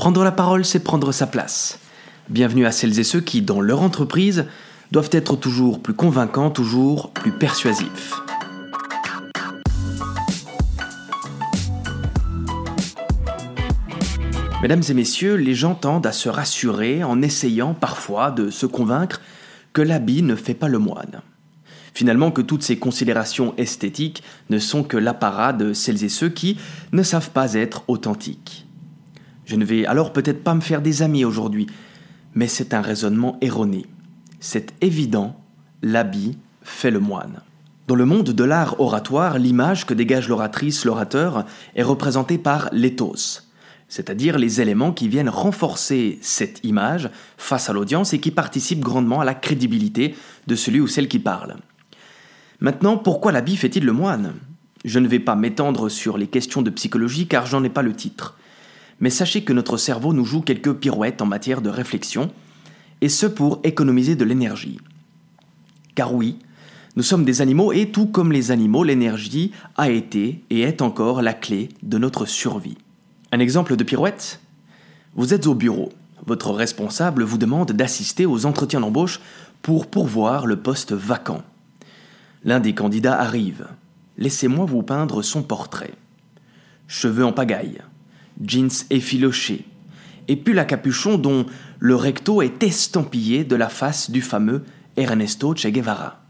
Prendre la parole, c'est prendre sa place. Bienvenue à celles et ceux qui, dans leur entreprise, doivent être toujours plus convaincants, toujours plus persuasifs. Mesdames et messieurs, les gens tendent à se rassurer en essayant parfois de se convaincre que l'habit ne fait pas le moine. Finalement, que toutes ces considérations esthétiques ne sont que l'apparat de celles et ceux qui ne savent pas être authentiques. Je ne vais alors peut-être pas me faire des amis aujourd'hui, mais c'est un raisonnement erroné. C'est évident, l'habit fait le moine. Dans le monde de l'art oratoire, l'image que dégage l'oratrice, l'orateur, est représentée par l'éthos, c'est-à-dire les éléments qui viennent renforcer cette image face à l'audience et qui participent grandement à la crédibilité de celui ou celle qui parle. Maintenant, pourquoi l'habit fait-il le moine? Je ne vais pas m'étendre sur les questions de psychologie car j'en ai pas le titre. Mais sachez que notre cerveau nous joue quelques pirouettes en matière de réflexion, et ce pour économiser de l'énergie. Car oui, nous sommes des animaux et tout comme les animaux, l'énergie a été et est encore la clé de notre survie. Un exemple de pirouette? Vous êtes au bureau. Votre responsable vous demande d'assister aux entretiens d'embauche pour pourvoir le poste vacant. L'un des candidats arrive. Laissez-moi vous peindre son portrait. Cheveux en pagaille, jeans effilochés, et pull à capuchon dont le recto est estampillé de la face du fameux Ernesto Che Guevara.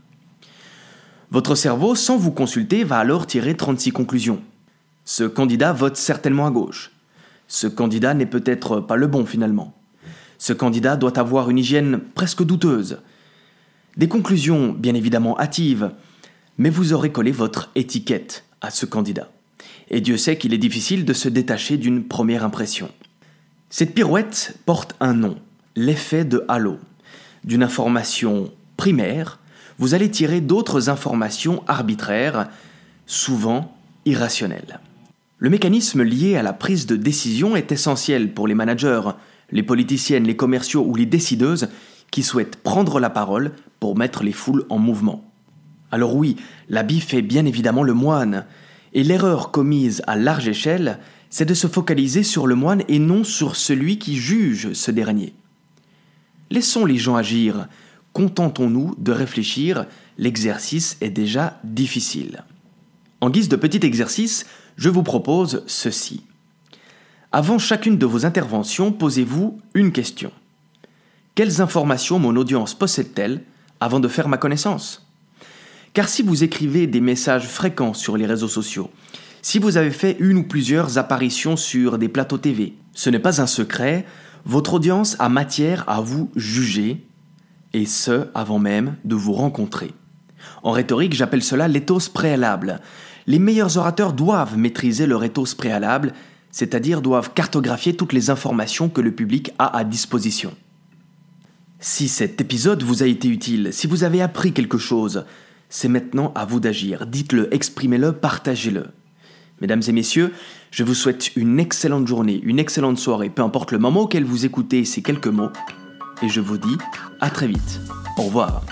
Votre cerveau, sans vous consulter, va alors tirer 36 conclusions. Ce candidat vote certainement à gauche. Ce candidat n'est peut-être pas le bon finalement. Ce candidat doit avoir une hygiène presque douteuse. Des conclusions bien évidemment hâtives, mais vous aurez collé votre étiquette à ce candidat. Et Dieu sait qu'il est difficile de se détacher d'une première impression. Cette pirouette porte un nom, l'effet de halo. D'une information primaire, vous allez tirer d'autres informations arbitraires, souvent irrationnelles. Le mécanisme lié à la prise de décision est essentiel pour les managers, les politiciennes, les commerciaux ou les décideuses qui souhaitent prendre la parole pour mettre les foules en mouvement. Alors oui, l'habit fait bien évidemment le moine, et l'erreur commise à large échelle, c'est de se focaliser sur le moine et non sur celui qui juge ce dernier. Laissons les gens agir, contentons-nous de réfléchir, l'exercice est déjà difficile. En guise de petit exercice, je vous propose ceci. Avant chacune de vos interventions, posez-vous une question. Quelles informations mon audience possède-t-elle avant de faire ma connaissance? Car si vous écrivez des messages fréquents sur les réseaux sociaux, si vous avez fait une ou plusieurs apparitions sur des plateaux TV, ce n'est pas un secret, votre audience a matière à vous juger, et ce avant même de vous rencontrer. En rhétorique, j'appelle cela l'éthos préalable, les meilleurs orateurs doivent maîtriser leur ethos préalable, c'est-à-dire doivent cartographier toutes les informations que le public a à disposition. Si cet épisode vous a été utile, si vous avez appris quelque chose, c'est maintenant à vous d'agir. Dites-le, exprimez-le, partagez-le. Mesdames et messieurs, je vous souhaite une excellente journée, une excellente soirée, peu importe le moment auquel vous écoutez ces quelques mots, et je vous dis à très vite. Au revoir.